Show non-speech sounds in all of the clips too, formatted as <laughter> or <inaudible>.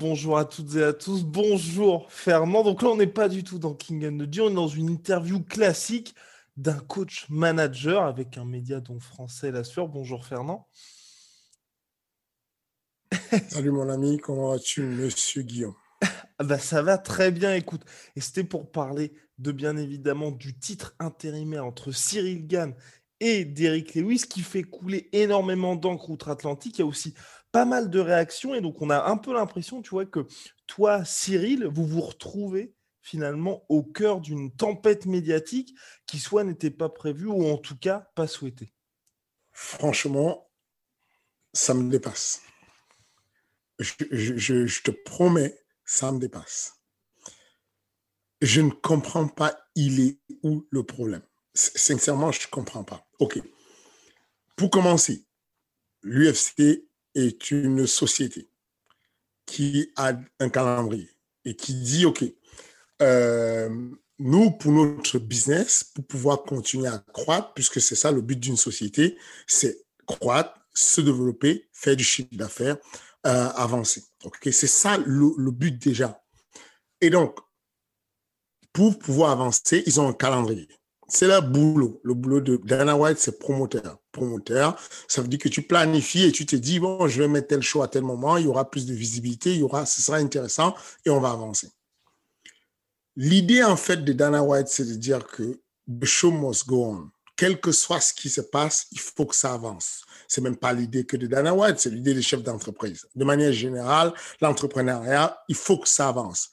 Bonjour à toutes et à tous. Bonjour Fernand. Donc là, on n'est pas du tout dans King and the Deal, on est dans une interview classique d'un coach manager avec un média dont français l'assure. Bonjour Fernand. <laughs> Salut mon ami, comment vas-tu, monsieur Guillaume? Bah, ça va très bien, écoute. Et c'était pour parler de bien évidemment du titre intérimaire entre Cyril Gann et Derrick Lewis qui fait couler énormément d'encre outre-Atlantique. Il y a aussi pas mal de réactions et donc on a un peu l'impression, tu vois, que toi, Cyril, vous vous retrouvez finalement au cœur d'une tempête médiatique qui soit n'était pas prévue ou en tout cas pas souhaitée. Franchement, ça me dépasse. Je, te promets, ça me dépasse. Je ne comprends pas, il est où le problème Sincèrement, je ne comprends pas. OK. Pour commencer, l'UFC est une société qui a un calendrier et qui dit, OK, euh, nous, pour notre business, pour pouvoir continuer à croître, puisque c'est ça le but d'une société, c'est croître, se développer, faire du chiffre d'affaires, euh, avancer. Ok, C'est ça le, le but déjà. Et donc, pour pouvoir avancer, ils ont un calendrier. C'est leur boulot. Le boulot de Dana White, c'est promoteur. Promoteur, ça veut dire que tu planifies et tu te dis, bon, je vais mettre tel show à tel moment, il y aura plus de visibilité, il y aura, ce sera intéressant et on va avancer. L'idée, en fait, de Dana White, c'est de dire que the show must go on. Quel que soit ce qui se passe, il faut que ça avance. C'est même pas l'idée que de Dana White, c'est l'idée des chefs d'entreprise. De manière générale, l'entrepreneuriat, il faut que ça avance.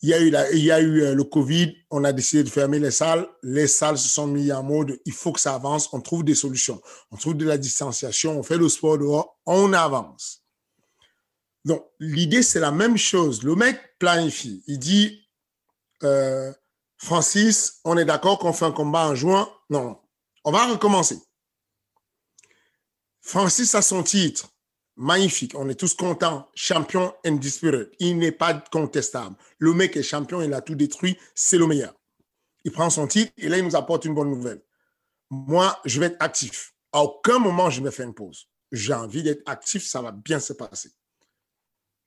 Il y a eu, il y a eu euh, le Covid, on a décidé de fermer les salles. Les salles se sont mis en mode, il faut que ça avance, on trouve des solutions. On trouve de la distanciation, on fait le sport dehors, on avance. Donc, l'idée, c'est la même chose. Le mec planifie. Il dit, euh, Francis, on est d'accord qu'on fait un combat en juin? Non. On va recommencer. Francis a son titre. Magnifique. On est tous contents. Champion indisputé. Il n'est pas contestable. Le mec est champion, il a tout détruit. C'est le meilleur. Il prend son titre et là, il nous apporte une bonne nouvelle. Moi, je vais être actif. À aucun moment, je me fais une pause. J'ai envie d'être actif, ça va bien se passer.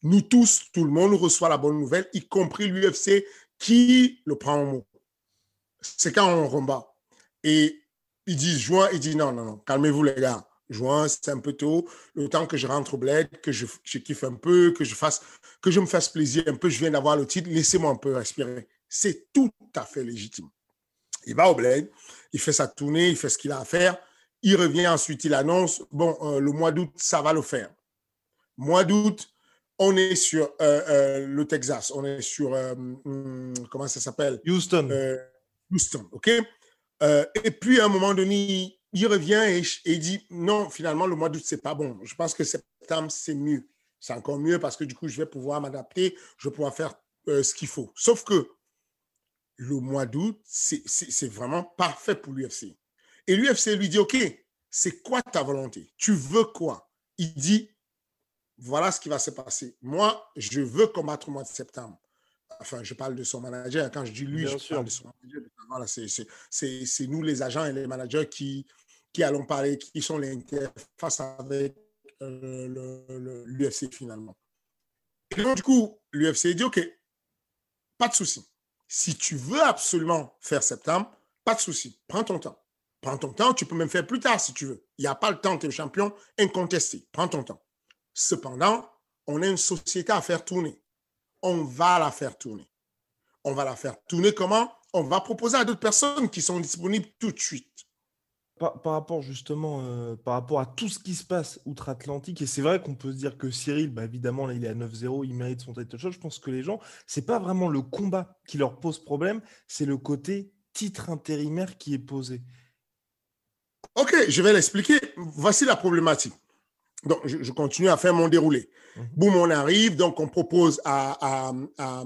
Nous tous, tout le monde reçoit la bonne nouvelle, y compris l'UFC qui le prend en mot? C'est quand on rembat. Et ils disent juin, ils disent non, non, non, calmez-vous les gars. Juin, c'est un peu tôt. Le temps que je rentre au bled, que je, je kiffe un peu, que je fasse, que je me fasse plaisir un peu, je viens d'avoir le titre, laissez-moi un peu respirer. C'est tout à fait légitime. Il va au bled, il fait sa tournée, il fait ce qu'il a à faire. Il revient ensuite, il annonce, bon, euh, le mois d'août, ça va le faire. Mois d'août, on est sur euh, euh, le Texas, on est sur, euh, hum, comment ça s'appelle? Houston. Houston, OK? Et puis, à un moment donné, il revient et, dit, non, finalement, le mois d'août, c'est pas bon. Je pense que septembre, c'est mieux. C'est encore mieux parce que du coup, je vais pouvoir m'adapter, je vais pouvoir faire ce qu'il faut. Sauf que le mois d'août, c'est vraiment parfait pour l'UFC. Et l'UFC lui dit, OK, c'est quoi ta volonté? Tu veux quoi? Il dit, voilà ce qui va se passer. Moi, je veux combattre au mois de septembre. Enfin, je parle de son manager. Quand je dis lui, Bien je sûr. parle de son manager. Voilà, c'est- nous, les agents et les managers, qui, qui allons parler, qui sont les interfaces avec euh, l'UFC finalement. Et donc, du coup, l'UFC dit, OK, pas de souci. Si tu veux absolument faire septembre, pas de souci. Prends ton temps. Prends ton temps. Tu peux même faire plus tard si tu veux. Il n'y a pas le temps. Tu es champion incontesté. Prends ton temps. Cependant, on a une société à faire tourner. On va la faire tourner. On va la faire tourner comment? On va proposer à d'autres personnes qui sont disponibles tout de suite. par, rapport justement, euh, par rapport à tout ce qui se passe outre-Atlantique, et c'est vrai qu'on peut se dire que Cyril, bah, évidemment, là, il est à 9-0, il mérite son title shot. Je pense que les gens, c'est pas vraiment le combat qui leur pose problème, c'est le côté titre intérimaire qui est posé. Ok, je vais l'expliquer. Voici la problématique. Donc, je, continue à faire mon déroulé. Mmh. Boum, on arrive. Donc, on propose à, à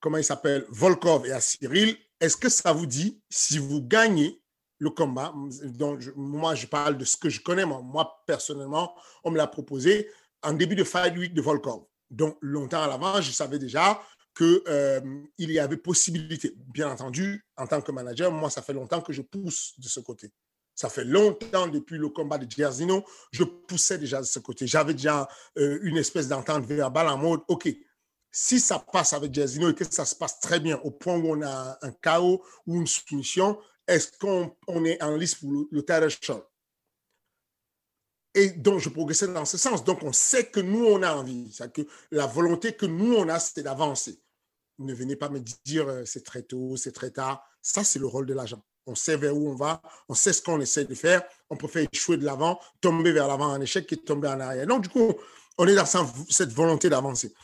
comment il s'appelle, Volkov et à Cyril. Est-ce que ça vous dit, si vous gagnez le combat, donc moi je parle de ce que je connais, moi, personnellement, on me l'a proposé en début de Fight Week de Volkov. Donc longtemps à l'avant, je savais déjà qu'il euh, il y avait possibilité. Bien entendu, en tant que manager, moi, ça fait longtemps que je pousse de ce côté. Ça fait longtemps depuis le combat de Gersino, je poussais déjà de ce côté. J'avais déjà euh, une espèce d'entente verbale en mode, OK, si ça passe avec Gersino et que ça se passe très bien au point où on a un chaos ou une soumission, est-ce qu'on est en liste pour le, le shot? Et donc, je progressais dans ce sens. Donc, on sait que nous, on a envie. que la volonté que nous, on a, c'est d'avancer. Ne venez pas me dire euh, c'est très tôt, c'est très tard. Ça, c'est le rôle de l'agent. On sait vers où on va, on sait ce qu'on essaie de faire. On peut échouer de l'avant, tomber vers l'avant en échec et tomber en arrière. Donc, du coup, on est dans cette volonté d'avancer.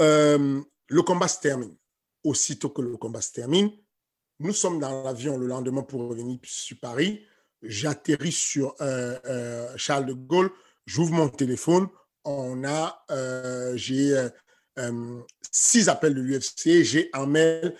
Euh, le combat se termine. Aussitôt que le combat se termine, nous sommes dans l'avion le lendemain pour revenir sur Paris. J'atterris sur euh, euh, Charles de Gaulle. J'ouvre mon téléphone. J'ai six appels de l'UFC. J'ai un mail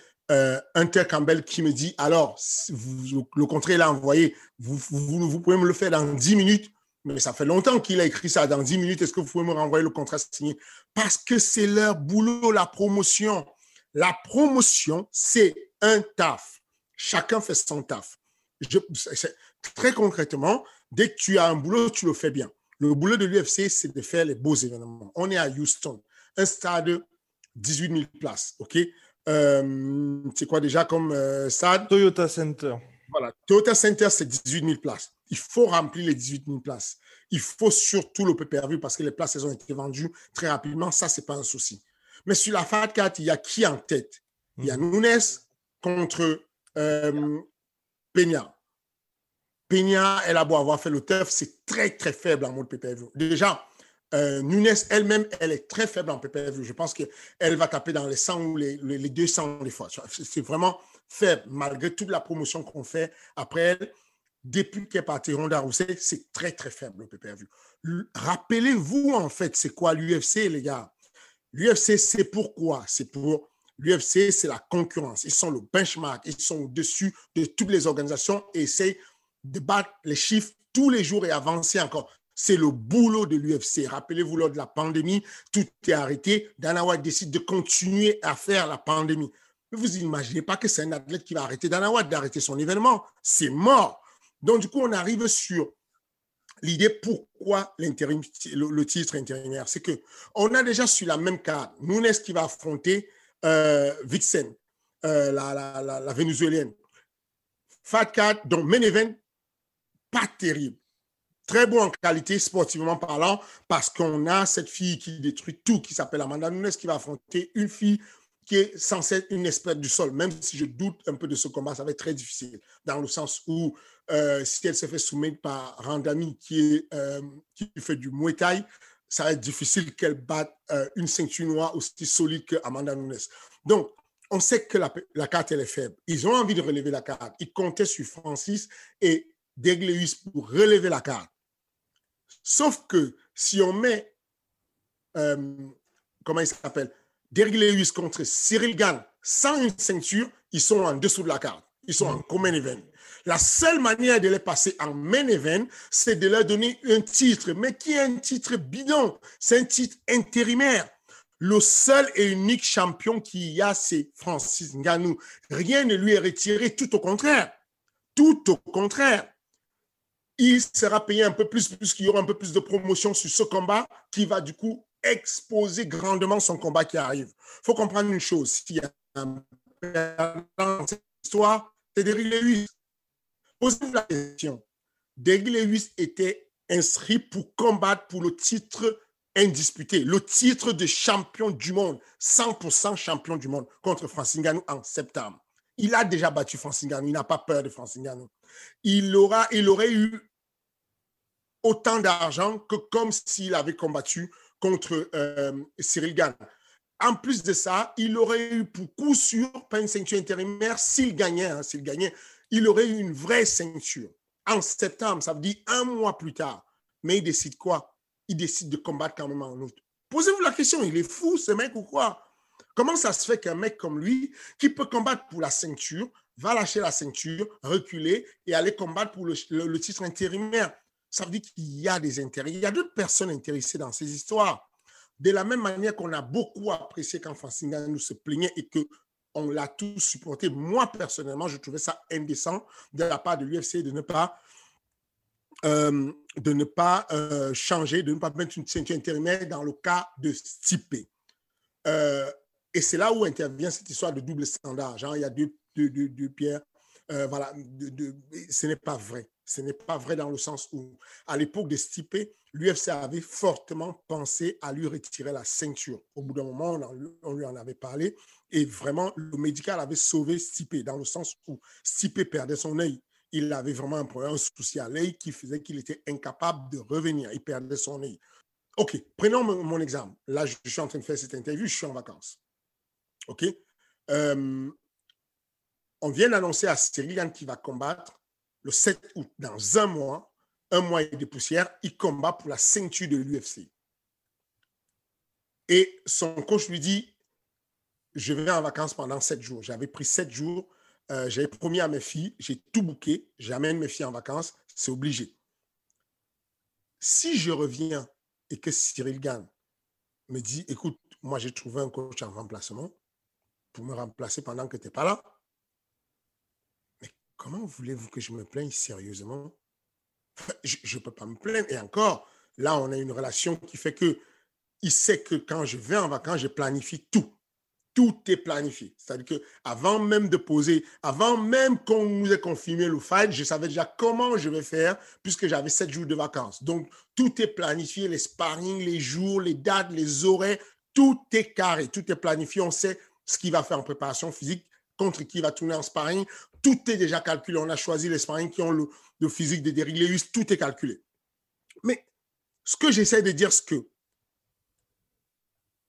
Inter Campbell qui me dit alors, le contrat est envoyé. Vous, pouvez me le faire dans dix minutes. Mais ça fait longtemps qu'il a écrit ça. Dans dix minutes, est-ce que vous pouvez me renvoyer le contrat signé? Parce que c'est leur boulot, la promotion. La promotion, c'est un taf. Chacun fait son taf. très concrètement, dès que tu as un boulot, tu le fais bien. Le boulot de l'UFC, c'est de faire les beaux événements. On est à Houston, un stade 18 000 places, OK? euh, C'est quoi déjà comme euh, stade Toyota Center. Voilà, Toyota Center, c'est 18 000 places. Il faut remplir les 18 000 places. Il faut surtout le PPV parce que les places, elles ont été vendues très rapidement. Ça, ce n'est pas un souci. Mais sur la FAT 4, il y a qui en tête? Il y a hmm. Nunes contre euh, Peña. Peña, elle a beau avoir fait le teuf, c'est très, très faible en mode PPV. Déjà, euh, Nunes elle-même, elle est très faible en PPV. Je pense qu'elle va taper dans les 100 ou les, les 200 des fois. C'est vraiment faible, malgré toute la promotion qu'on fait après elle. Depuis qu'elle est partie Ronda Rousset, c'est très, très faible le PPV. Rappelez-vous, en fait, c'est quoi l'UFC, les gars? L'UFC, c'est pourquoi? C'est pour l'UFC, c'est la concurrence. Ils sont le benchmark. Ils sont au-dessus de toutes les organisations et essayent de battre les chiffres tous les jours et avancer encore. C'est le boulot de l'UFC. Rappelez-vous, lors de la pandémie, tout est arrêté. Dana White décide de continuer à faire la pandémie. Mais vous imaginez pas que c'est un athlète qui va arrêter Dana White d'arrêter son événement. C'est mort. Donc, du coup, on arrive sur l'idée pourquoi le, le, titre intérimaire. C'est que on a déjà sur la même carte Nunes qui va affronter euh, Vixen, euh, la, la, vénézuélienne. Fat 4, donc main event, pas terrible. Très bon en qualité sportivement parlant, parce qu'on a cette fille qui détruit tout, qui s'appelle Amanda Nunes, qui va affronter une fille qui est censée être une experte du sol. Même si je doute un peu de ce combat, ça va être très difficile, dans le sens où euh, si elle se fait soumettre par Randami, euh, qui fait du Muay Thai, ça va être difficile qu'elle batte euh, une ceinture noire aussi solide que Amanda Nunes. Donc, on sait que la, la, carte, elle est faible. Ils ont envie de relever la carte. Ils comptaient sur Francis et Degleus pour relever la carte. Sauf que si on met, comment il s'appelle, Degleus contre Cyril Gann sans une ceinture, ils sont en dessous de la carte. Ils sont en common event. La seule manière de les passer en main event, c'est de leur donner un titre, mais qui est un titre bidon? C'est un titre intérimaire. Le seul et unique champion qu'il y a, c'est Francis Ngannou. Rien ne lui est retiré, tout au contraire. Tout au contraire. Il sera payé un peu plus, puisqu'il y aura un peu plus de promotion sur ce combat, qui va du coup exposer grandement son combat qui arrive. Il faut comprendre une chose. S'il y a un dans cette histoire, c'est Derrick Lewis. Posez-vous la question. Derrick Lewis était inscrit pour combattre pour le titre indisputé, le titre de champion du monde, 100% champion du monde contre Francis Ngannou en septembre. Il a déjà battu Francis Ngannou. Il n'a pas peur de Francis Ngannou. Il, aura, il aurait eu autant d'argent que comme s'il avait combattu contre euh, Cyril Gann. En plus de ça, il aurait eu pour coup sûr pas une ceinture intérimaire s'il gagnait. Hein, s'il gagnait, il aurait eu une vraie ceinture. En septembre, ça veut dire un mois plus tard. Mais il décide quoi? Il décide de combattre quand même en août. Posez-vous la question, il est fou ce mec ou quoi? Comment ça se fait qu'un mec comme lui, qui peut combattre pour la ceinture, va lâcher la ceinture, reculer et aller combattre pour le, titre intérimaire? Ça veut dire qu'il y a des intérêts. Il y a d'autres personnes intéressées dans ces histoires. De la même manière qu'on a beaucoup apprécié quand Francis nous se plaignait et que on l'a tous supporté. Moi, personnellement, je trouvais ça indécent de la part de l'UFC de ne pas euh, de ne pas euh, changer, de ne pas mettre une ceinture intérimaire dans le cas de Stipe. Euh, et c'est là où intervient cette histoire de double standard. Il y a deux, pierres. voilà, ce n'est pas vrai. Ce n'est pas vrai dans le sens où, à l'époque de Stipe, l'UFC avait fortement pensé à lui retirer la ceinture. Au bout d'un moment, on, lui en avait parlé. Et vraiment, le médical avait sauvé Stipe, dans le sens où Stipe perdait son œil il avait vraiment un souci à l'œil qui faisait qu'il était incapable de revenir. Il perdait son œil. OK, prenons mon, exemple. Là, je, suis en train de faire cette interview, je suis en vacances. Euh, on vient d'annoncer à Cyril qui va combattre le 7 août, dans un mois, un mois et des poussières, il combat pour la ceinture de l'UFC. Et son coach lui dit, je vais en vacances pendant sept jours. J'avais pris sept jours euh, j'avais promis à mes filles, j'ai tout bouqué, j'amène mes filles en vacances, c'est obligé. Si je reviens et que Cyril Gann me dit, écoute, moi j'ai trouvé un coach en remplacement me remplacer pendant que tu n'es pas là, mais comment voulez-vous que je me plaigne sérieusement? Je ne peux pas me plaindre. Et encore, là, on a une relation qui fait que il sait que quand je vais en vacances, je planifie tout tout est planifié. C'est-à-dire que avant même de poser, avant même qu'on nous ait confirmé le fight, je savais déjà comment je vais faire puisque j'avais sept jours de vacances. Donc, tout est planifié, les sparring, les jours, les dates, les horaires, tout est carré, tout est planifié. On sait ce qu'il va faire en préparation physique, contre qui va tourner en sparring. Tout est déjà calculé. On a choisi les sparring qui ont le, physique de Derrick Lewis. Tout est calculé. Mais ce que j'essaie de dire, c'est que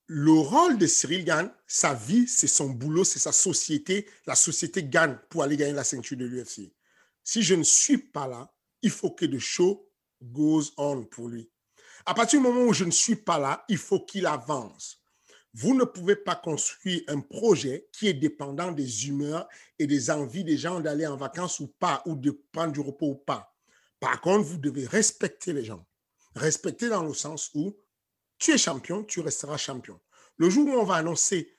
le rôle de Cyril Gann, sa vie, c'est son boulot, c'est sa société. La société gagne pour aller gagner la ceinture de l'UFC. Si je ne suis pas là, il faut que le show goes on pour lui. À partir du moment où je ne suis pas là, il faut qu'il avance. Vous ne pouvez pas construire un projet qui est dépendant des humeurs et des envies des gens d'aller en vacances ou pas, ou de prendre du repos ou pas. Par contre, vous devez respecter les gens. Respecter dans le sens où tu es champion, tu resteras champion. Le jour où on va annoncer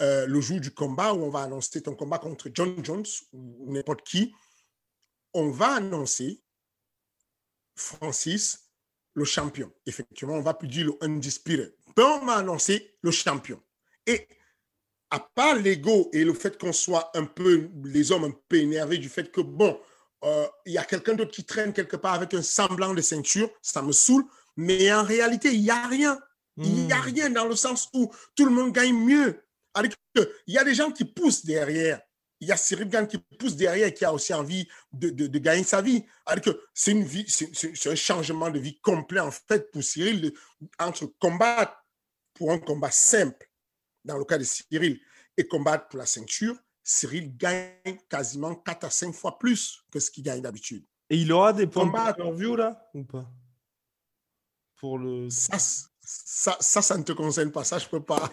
euh, le jour du combat, où on va annoncer ton combat contre John Jones ou n'importe qui, on va annoncer Francis le champion. Effectivement, on va plus dire le undisputed. Mais on va annoncer le champion. Et à part l'ego et le fait qu'on soit un peu, les hommes un peu énervés du fait que, bon, euh, il y a quelqu'un d'autre qui traîne quelque part avec un semblant de ceinture, ça me saoule. Mais en réalité, il n'y a rien. Il n'y a hmm. rien dans le sens où tout le monde gagne mieux. Il y a des gens qui poussent derrière. Il y a Cyril Gann qui pousse derrière et qui a aussi envie de, de, gagner sa vie. C'est une vie, c'est un changement de vie complet en fait pour Cyril entre combattre pour un combat simple, dans le cas de Cyril, et combattre pour la ceinture. Cyril gagne quasiment 4 à 5 fois plus que ce qu'il gagne d'habitude. Et il aura des points de view là ou pas? Pour le. Ça, ça, ça, ça ne te concerne pas. Ça, je peux pas.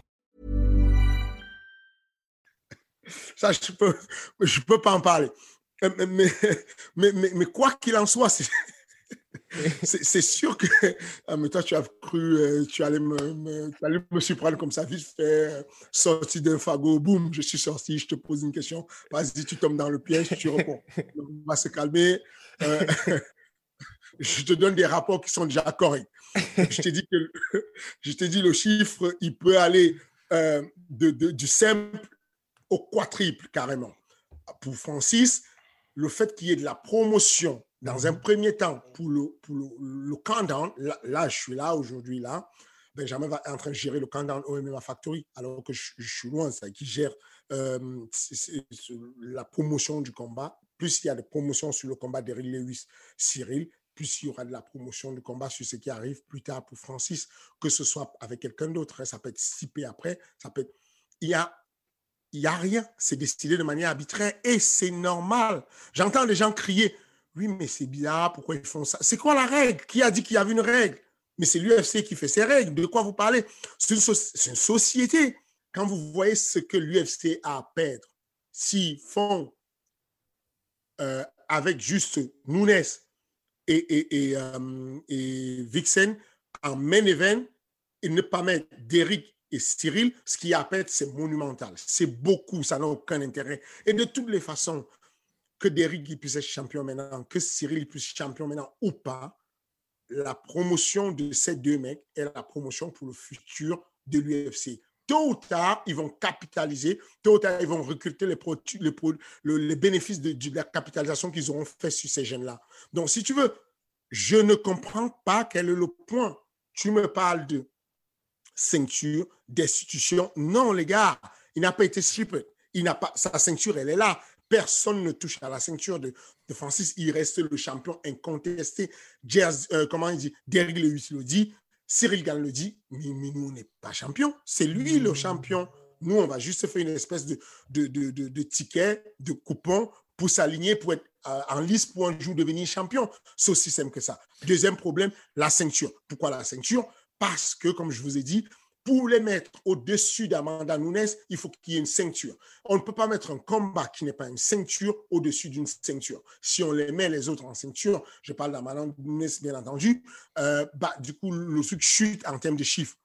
Ça je peux je peux pas en parler. Mais <laughs> mais mais, mais quoi qu'il en soit, <laughs> c'est sûr que ah, mais toi, tu as cru, euh, tu, allais me, tu allais me surprendre comme ça, vite fait, sorti d'un fagot, boum, je suis sorti, je te pose une question, vas-y, tu tombes dans le piège, tu réponds. <laughs> On va se calmer. Euh, je te donne des rapports qui sont déjà corrects. Je t'ai dit que je t'ai dit le chiffre, il peut aller euh, de, du simple au quadruple carrément. Pour Francis, le fait qu'il y ait de la promotion dans un premier temps pour le, pour le, countdown, là, je suis là aujourd'hui, là, Benjamin va en train de gérer le countdown au MMA Factory, alors que je, suis loin, c'est qui gère euh, la promotion du combat. Plus il y a de promotions sur le combat d'Eric Lewis, Cyril, plus il y aura de la promotion du combat sur ce qui arrive plus tard pour Francis, que ce soit avec quelqu'un d'autre. Hein. Ça peut être stipé après, ça peut être... Il y a il n'y a rien. C'est décidé de manière arbitraire et c'est normal. J'entends les gens crier Oui, mais c'est bizarre, pourquoi ils font ça? C'est quoi la règle? Qui a dit qu'il y avait une règle? Mais c'est l'UFC qui fait ses règles. De quoi vous parlez? C'est une, société. Quand vous voyez ce que l'UFC a à perdre, s'ils font euh, avec juste Nunes et, et, et, euh, Vixen en main event et ne pas mettre Derrick et Cyril, ce qui appelle, c'est monumental. C'est beaucoup, ça n'a aucun intérêt. Et de toutes les façons, que Derrick puisse être champion maintenant, que Cyril puisse être champion maintenant ou pas, la promotion de ces deux mecs est la promotion pour le futur de l'UFC. Tôt ou tard, ils vont capitaliser, tôt ou tard, ils vont recruter les, les, les bénéfices de, de, la capitalisation qu'ils auront fait sur ces jeunes-là. Donc, si tu veux, je ne comprends pas quel est le point. Tu me parles de ceinture destitution. Non, les gars, il n'a pas été strippé. Il n'a pas, sa ceinture, elle est là. Personne ne touche à la ceinture de, de Francis. Il reste le champion incontesté. Jazz, euh, comment il dit? Derrick Lewis le dit. Cyril Gann le dit. Mais, nous, on n'est pas champion. C'est lui le champion. Nous, on va juste faire une espèce de, de, de, de ticket, de coupon pour s'aligner, pour être euh, en liste pour un jour devenir champion. C'est aussi simple que ça. Deuxième problème, la ceinture. Pourquoi la ceinture? Parce que, comme je vous ai dit, pour les mettre au-dessus d'Amanda Nunes, il faut qu'il y ait une ceinture. On ne peut pas mettre un combat qui n'est pas une ceinture au-dessus d'une ceinture. Si on les met les autres en ceinture, je parle d'Amanda Nunes bien entendu, euh, bah, du coup, le truc chute en termes de chiffres.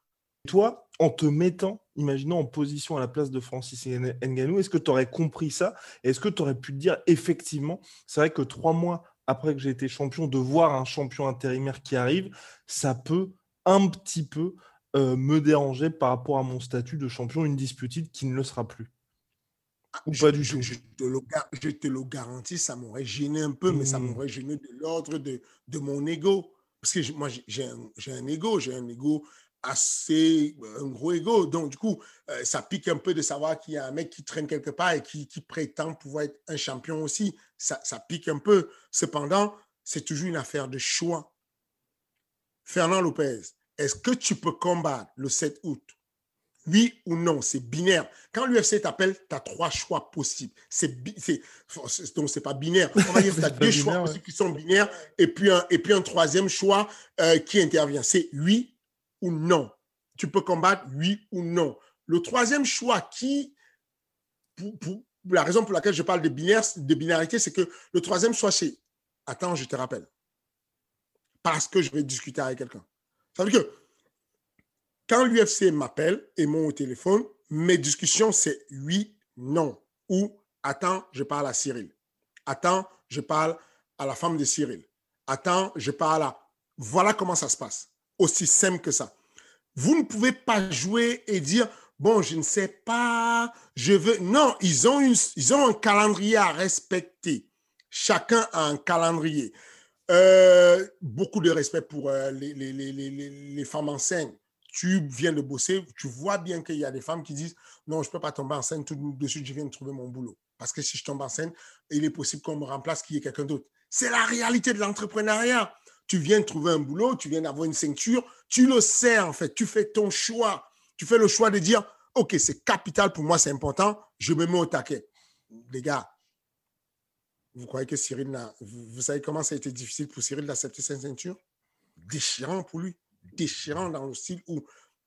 Toi, en te mettant, imaginons, en position à la place de Francis Nganou, est-ce que tu aurais compris ça? Est-ce que tu aurais pu te dire, effectivement, c'est vrai que trois mois après que j'ai été champion, de voir un champion intérimaire qui arrive, ça peut un petit peu euh, me déranger par rapport à mon statut de champion une disputée qui ne le sera plus Ou pas du tout je te, le, je te, le, garantis, ça m'aurait gêné un peu, mais ça mmh. m'aurait gêné de l'ordre de, de, mon ego. Parce que moi, j'ai un, un ego, j'ai un ego assez, un gros ego. Donc, du coup, euh, ça pique un peu de savoir qu'il y a un mec qui traîne quelque part et qui, qui prétend pouvoir être un champion aussi. Ça, ça pique un peu. Cependant, c'est toujours une affaire de choix. Fernand Lopez, est-ce que tu peux combattre le 7 août? Oui ou non, c'est binaire. Quand l'UFC t'appelle, tu as trois choix possibles. C'est, donc, c'est pas binaire. On va dire que <laughs> tu as deux choix possibles qui sont binaires et puis un, et puis un troisième choix euh, qui intervient. C'est oui ou non. Tu peux combattre oui ou non. Le troisième choix qui, pour, la raison pour laquelle je parle de, binaire, de binarité, c'est que le troisième choix, c'est attends, je te rappelle. Parce que je vais discuter avec quelqu'un. Ça veut dire que quand l'UFC m'appelle et mon téléphone, mes discussions, c'est oui, non. Ou attends, je parle à Cyril. Attends, je parle à la femme de Cyril. Attends, je parle à. Voilà comment ça se passe. Aussi simple que ça. Vous ne pouvez pas jouer et dire bon, je ne sais pas, je veux. Non, ils ont, ils ont un calendrier à respecter. Chacun a un calendrier. Euh, beaucoup de respect pour euh, les, les, les, les, femmes. Tu viens de bosser, tu vois bien qu'il y a des femmes qui disent non, je ne peux pas tomber enceinte tout de suite, je viens de trouver mon boulot. Parce que si je tombe enceinte, il est possible qu'on me remplace, qu'il y ait quelqu'un d'autre. C'est la réalité de l'entrepreneuriat. Tu viens de trouver un boulot, tu viens d'avoir une ceinture, tu le sais en fait, tu fais ton choix. Tu fais le choix de dire ok, c'est capital pour moi, c'est important, je me mets au taquet. Les gars, vous croyez que Cyril. Vous, savez comment ça a été difficile pour Cyril d'accepter cette ceinture? Déchirant pour lui. Déchirant dans le style où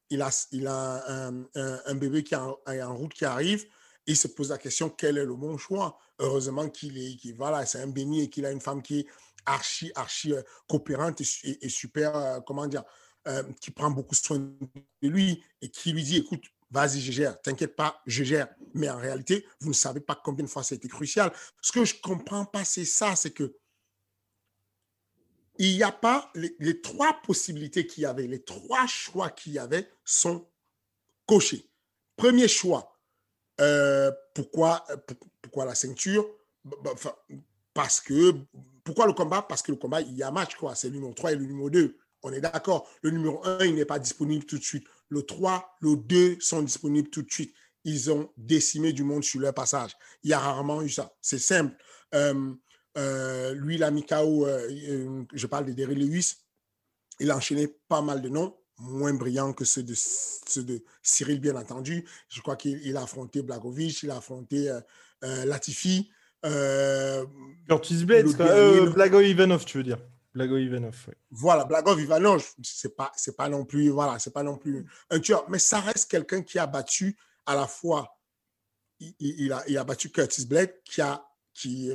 il a, il a un, bébé qui est en, route qui arrive et il se pose la question quel est le bon choix? Heureusement qu'il est, c'est un béni et qu'il a une femme qui est archi, archi coopérante et, super, comment dire, qui prend beaucoup soin de lui et qui lui dit, écoute, vas-y, je gère, t'inquiète pas, je gère. Mais en réalité, vous ne savez pas combien de fois ça a été crucial. Ce que je ne comprends pas, c'est ça, c'est que il n'y a pas les, trois possibilités qu'il y avait, les trois choix qu'il y avait sont cochés. Premier choix, euh, pourquoi, pourquoi la ceinture? Parce que, pourquoi le combat? Parce que le combat, il y a match, quoi. C'est le numéro 3 et le numéro 2. On est d'accord. Le numéro 1, il n'est pas disponible tout de suite. Le 3, le 2 sont disponibles tout de suite. Ils ont décimé du monde sur leur passage. Il y a rarement eu ça. C'est simple. Euh, euh, lui, mis KO, euh, je parle de Derry Lewis, il a enchaîné pas mal de noms, moins brillants que ceux de, de Cyril, bien entendu. Je crois qu'il a affronté Blagovic, il a affronté Latifi. Curtis Blades, Blago Ivanov, tu veux dire Blago Ivanov, Voilà, Blago Ivanov, c'est pas, pas non plus, voilà, c'est pas non plus un tueur, mais ça reste quelqu'un qui a battu à la fois, il, a, battu Curtis Blade, qui a qui,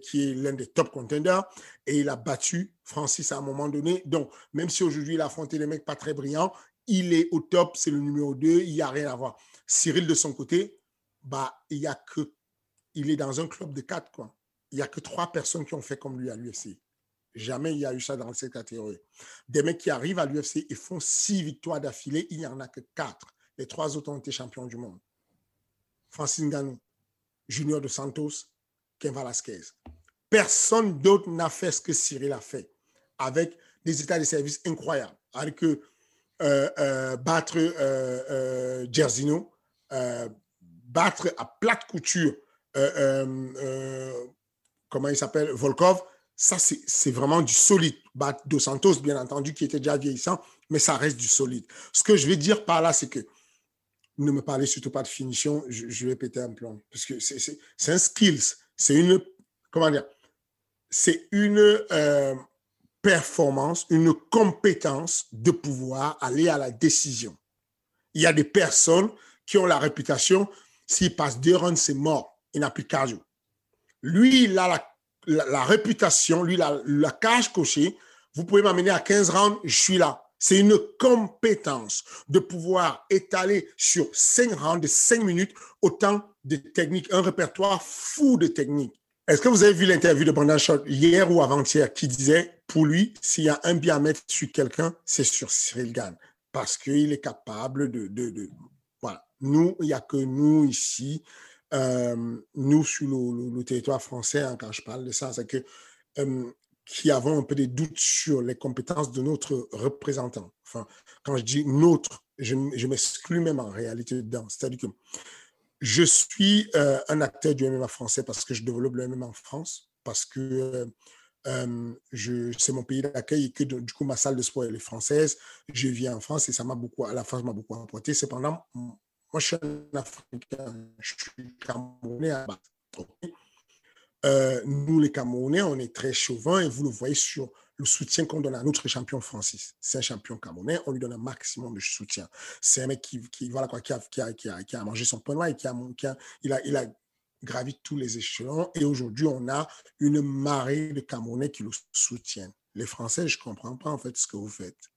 qui est l'un des top contenders. Et il a battu Francis à un moment donné. Donc, même si aujourd'hui il a affronté des mecs pas très brillants, il est au top, c'est le numéro 2, il n'y a rien à voir. Cyril, de son côté, bah, il y a que, il est dans un club de quatre, quoi. Il n'y a que trois personnes qui ont fait comme lui à l'UFC. Jamais il y a eu ça dans cette catégorie. Des mecs qui arrivent à l'UFC et font six victoires d'affilée, il n'y en a que quatre. Les trois autres ont été champions du monde. Francis Ngannou, Junior de Santos, Ken Velasquez. Personne d'autre n'a fait ce que Cyril a fait, avec des états de service incroyables, avec euh, euh, battre euh, Jerzino, battre à plate couture, comment il s'appelle, Volkov, ça c'est vraiment du solide. Battre Dos Santos, bien entendu, qui était déjà vieillissant, mais ça reste du solide. Ce que je vais dire par là, c'est que ne me parlez surtout pas de finition, je, vais péter un plomb. Parce que c'est un skills, c'est une, comment dire, c'est une euh, performance, une compétence de pouvoir aller à la décision. Il y a des personnes qui ont la réputation, s'il passe deux rounds, c'est mort. Il n'a plus de jours. Lui, il a la, réputation, lui, la, la cage cochée. Vous pouvez m'amener à 15 rounds, je suis là. C'est une compétence de pouvoir étaler sur 5 rounds de 5 minutes autant de techniques, un répertoire fou de techniques. Est-ce que vous avez vu l'interview de Brandon Short hier ou avant-hier qui disait, pour lui, s'il y a un bien sur quelqu'un, c'est sur Cyril Gann parce qu'il est capable de, de, Voilà. Nous, il n'y a que nous ici, euh, nous sur le, territoire français, hein, quand je parle de ça, c'est que euh, qui avons un peu des doutes sur les compétences de notre représentant. Enfin, quand je dis notre, je, je m'exclus même en réalité dedans. C'est-à-dire que je suis euh, un acteur du MMA français parce que je développe le MMA en France, parce que euh, c'est mon pays d'accueil et que du coup ma salle de sport est française. Je vis en France et ça m'a beaucoup, la France m'a beaucoup apporté. Cependant, moi je suis un Africain, je suis Camerounais à euh, nous, les Camerounais, on est très chauvins et vous le voyez sur le soutien qu'on donne à notre champion Francis. C'est un champion camerounais, on lui donne un maximum de soutien. C'est un mec qui, qui, quoi, qui, a, qui, a, qui, a, mangé son pain noir et qui a, il a, il a gravi tous les échelons. Et aujourd'hui, on a une marée de Camerounais qui le soutiennent. Les Français, je ne comprends pas en fait ce que vous faites.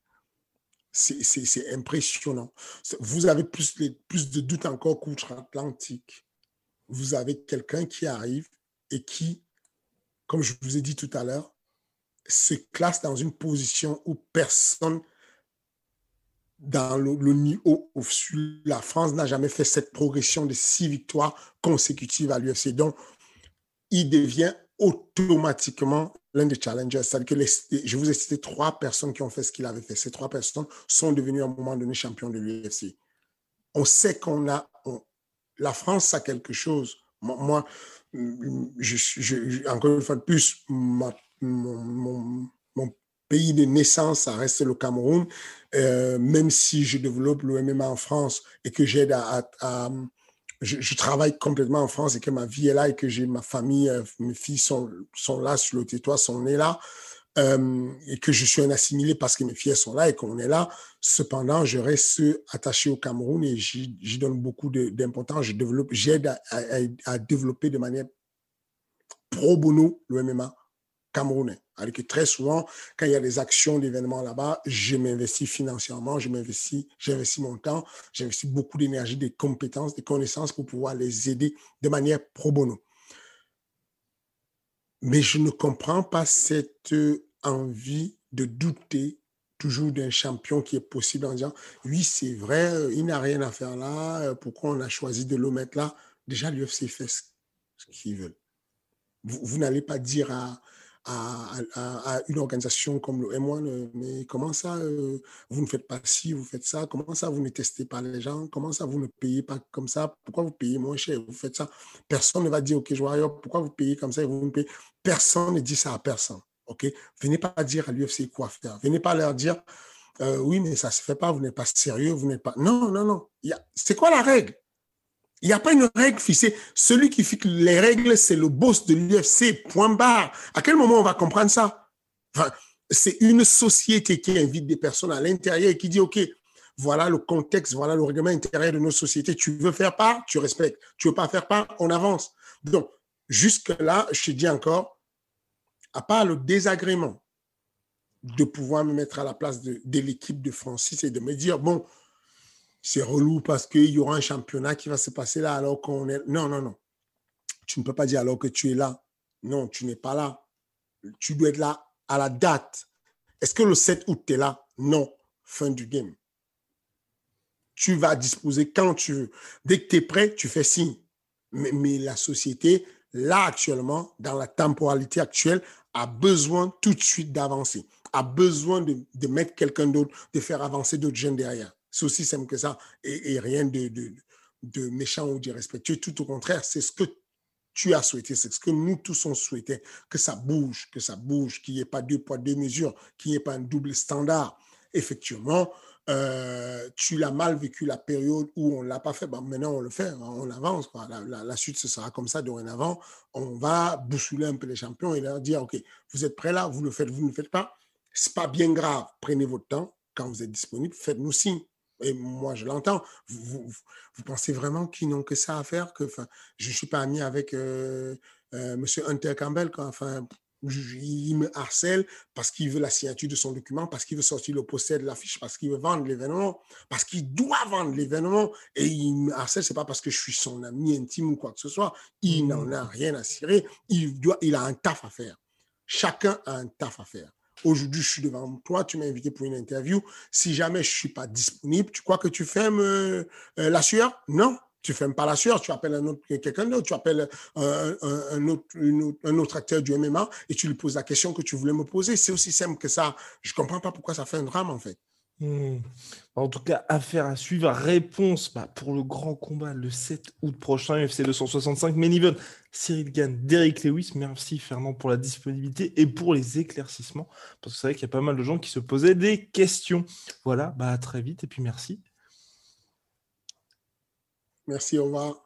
C'est impressionnant. Vous avez plus, de doutes encore qu'outre-Atlantique. Vous avez quelqu'un qui arrive et qui, comme je vous ai dit tout à l'heure, se classe dans une position où personne dans le, niveau au la France n'a jamais fait cette progression de six victoires consécutives à l'UFC. Donc, il devient automatiquement l'un des challengers. C'est-à-dire que je vous ai cité trois personnes qui ont fait ce qu'il avait fait. Ces trois personnes sont devenues à un moment donné champions de l'UFC. On sait qu'on a, la France a quelque chose. Moi, encore une fois de plus, mon, pays de naissance, ça reste le Cameroun. Euh, même si je développe le MMA en France et que j'aide à, je, travaille complètement en France et que ma vie est là et que j'ai ma famille, euh, mes filles sont, sont là sur le territoire, sont nées là. Euh, et que je suis un assimilé parce que mes filles sont là et qu'on est là. Cependant, je reste attaché au Cameroun et j'y donne beaucoup d'importance. Je développe, j'aide à, à, développer de manière pro bono le MMA camerounais. Alors que très souvent, quand il y a des actions d'événements là-bas, je m'investis financièrement, je m'investis, j'investis mon temps, j'investis beaucoup d'énergie, des compétences, des connaissances pour pouvoir les aider de manière pro bono. Mais je ne comprends pas cette envie de douter toujours d'un champion qui est possible en disant oui, c'est vrai, il n'a rien à faire là, pourquoi on a choisi de le mettre là? Déjà, l'UFC fait ce qu'ils veulent. Vous, n'allez pas dire à, à, une organisation comme le M1, mais comment ça, vous ne faites pas ci, vous faites ça, comment ça, vous ne testez pas les gens, comment ça, vous ne payez pas comme ça, pourquoi vous payez moins cher, vous faites ça. Personne ne va dire, OK, joueur, pourquoi vous payez comme ça et vous ne payez? Personne ne dit ça à personne. OK? Venez pas dire à l'UFC quoi faire. Venez pas leur dire euh, oui, mais ça se fait pas, vous n'êtes pas sérieux, vous n'êtes pas. Non, non, non. C'est quoi la règle? Il n'y a pas une règle fixée. Celui qui fixe les règles, c'est le boss de l'UFC, point barre. À quel moment on va comprendre ça? C'est une société qui invite des personnes à l'intérieur et qui dit OK, voilà le contexte, voilà le règlement intérieur de nos sociétés. Tu veux faire part, tu respectes. Tu veux pas faire part, on avance. Donc, jusque-là, je te dis encore, à part le désagrément de pouvoir me mettre à la place de, l'équipe de Francis et de me dire, bon, c'est relou parce qu'il y aura un championnat qui va se passer là alors qu'on est... Non, non, non. Tu ne peux pas dire alors que tu es là. Non, tu n'es pas là. Tu dois être là à la date. Est-ce que le 7 août, tu es là? Non. Fin du game. Tu vas disposer quand tu veux. Dès que tu es prêt, tu fais signe. Mais, la société, là actuellement, dans la temporalité actuelle, a besoin tout de suite d'avancer, a besoin de, de mettre quelqu'un d'autre, de faire avancer d'autres jeunes derrière. C'est aussi simple que ça et, rien de, méchant ou d'irrespectueux. Tout au contraire, c'est ce que tu as souhaité, c'est ce que nous tous on souhaitait, que ça bouge, que ça bouge, qu'il n'y ait pas deux poids, deux mesures, qu'il n'y ait pas un double standard. Effectivement, euh, tu l'as mal vécu la période où on ne l'a pas fait, maintenant on le fait, hein, on avance. La, suite, ce sera comme ça dorénavant. On va bousculer un peu les champions et leur dire, OK, vous êtes prêts là, vous le faites, vous ne le faites pas? Ce n'est pas bien grave, prenez votre temps. Quand vous êtes disponible, faites-nous signe. Et moi, je l'entends. Vous, pensez vraiment qu'ils n'ont que ça à faire que, Je ne suis pas ami avec euh, euh, M. Hunter Campbell. Quoi. Enfin, il me harcèle parce qu'il veut la signature de son document, parce qu'il veut sortir le poster de l'affiche, parce qu'il veut vendre l'événement, parce qu'il doit vendre l'événement. Et il me harcèle, c'est pas parce que je suis son ami intime ou quoi que ce soit. Il n'en a mmh. rien à cirer. Il, doit, il a un taf à faire. Chacun a un taf à faire. Aujourd'hui, je suis devant toi, tu m'as invité pour une interview. Si jamais je ne suis pas disponible, tu crois que tu fermes euh, euh, la sueur? Non, tu ne fermes pas la sueur, tu appelles quelqu'un d'autre, tu appelles un, un, autre, un autre acteur du MMA et tu lui poses la question que tu voulais me poser. C'est aussi simple que ça. Je ne comprends pas pourquoi ça fait un drame, en fait. Hmm. En tout cas, affaire à suivre. Réponse bah, pour le grand combat le 7 août prochain, UFC 265. Main Cyril Gann, Derek Lewis. Merci Fernand pour la disponibilité et pour les éclaircissements. Parce que c'est vrai qu'il y a pas mal de gens qui se posaient des questions. Voilà, bah, à très vite et puis merci. Merci, au revoir.